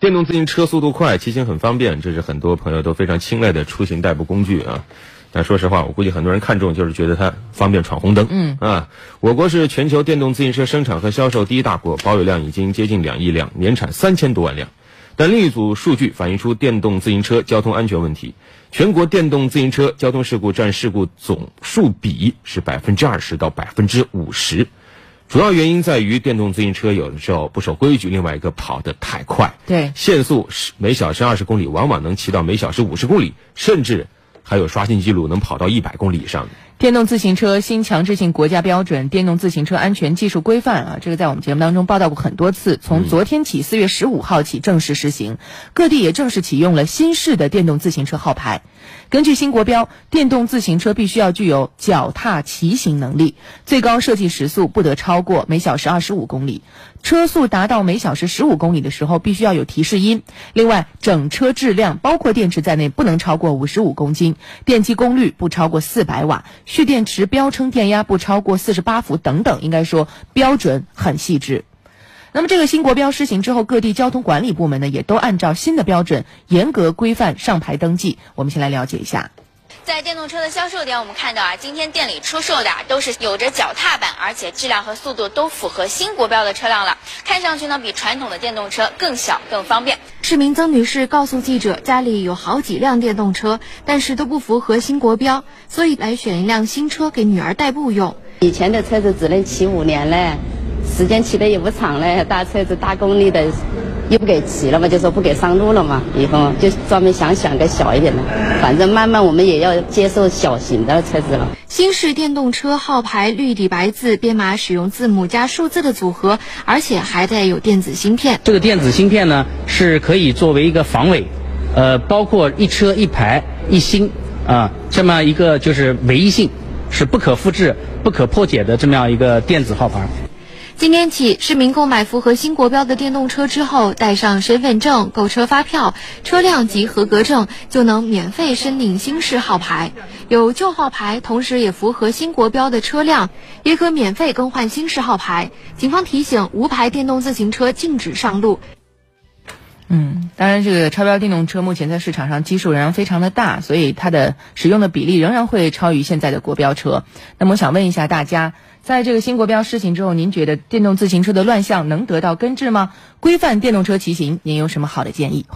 电动自行车速度快，骑行很方便，这是很多朋友都非常青睐的出行代步工具啊。但说实话，我估计很多人看重就是觉得它方便闯红灯。嗯啊，我国是全球电动自行车生产和销售第一大国，保有量已经接近两亿辆，年产三千多万辆。但另一组数据反映出电动自行车交通安全问题，全国电动自行车交通事故占事故总数比是百分之二十到百分之五十。主要原因在于电动自行车有的时候不守规矩，另外一个跑得太快，对限速是每小时二十公里，往往能骑到每小时五十公里，甚至还有刷新记录能跑到一百公里以上的。电动自行车新强制性国家标准《电动自行车安全技术规范》啊，这个在我们节目当中报道过很多次。从昨天起，四月十五号起正式实行，各地也正式启用了新式的电动自行车号牌。根据新国标，电动自行车必须要具有脚踏骑行能力，最高设计时速不得超过每小时二十五公里。车速达到每小时十五公里的时候，必须要有提示音。另外，整车质量包括电池在内不能超过五十五公斤，电机功率不超过四百瓦，蓄电池标称电压不超过四十八伏等等，应该说标准很细致。那么这个新国标施行之后，各地交通管理部门呢也都按照新的标准严格规范上牌登记。我们先来了解一下。在电动车的销售点，我们看到啊，今天店里出售的啊都是有着脚踏板，而且质量和速度都符合新国标的车辆了。看上去呢，比传统的电动车更小、更方便。市民曾女士告诉记者，家里有好几辆电动车，但是都不符合新国标，所以来选一辆新车给女儿代步用。以前的车子只能骑五年嘞，时间骑的也不长嘞，大车子大功率的又不给骑了嘛，就说不给上路了嘛。以后就专门想选个小一点的，反正慢慢我们也要接受小型的车子了。新式电动车号牌绿底白字，编码使用字母加数字的组合，而且还带有电子芯片。这个电子芯片呢，是可以作为一个防伪，呃，包括一车一牌一芯啊，这么一个就是唯一性，是不可复制、不可破解的这么样一个电子号牌。今天起，市民购买符合新国标的电动车之后，带上身份证、购车发票、车辆及合格证，就能免费申领新式号牌。有旧号牌，同时也符合新国标的车辆，也可免费更换新式号牌。警方提醒，无牌电动自行车禁止上路。嗯，当然，这个超标电动车目前在市场上基数仍然非常的大，所以它的使用的比例仍然会超于现在的国标车。那么，我想问一下大家，在这个新国标施行之后，您觉得电动自行车的乱象能得到根治吗？规范电动车骑行，您有什么好的建议？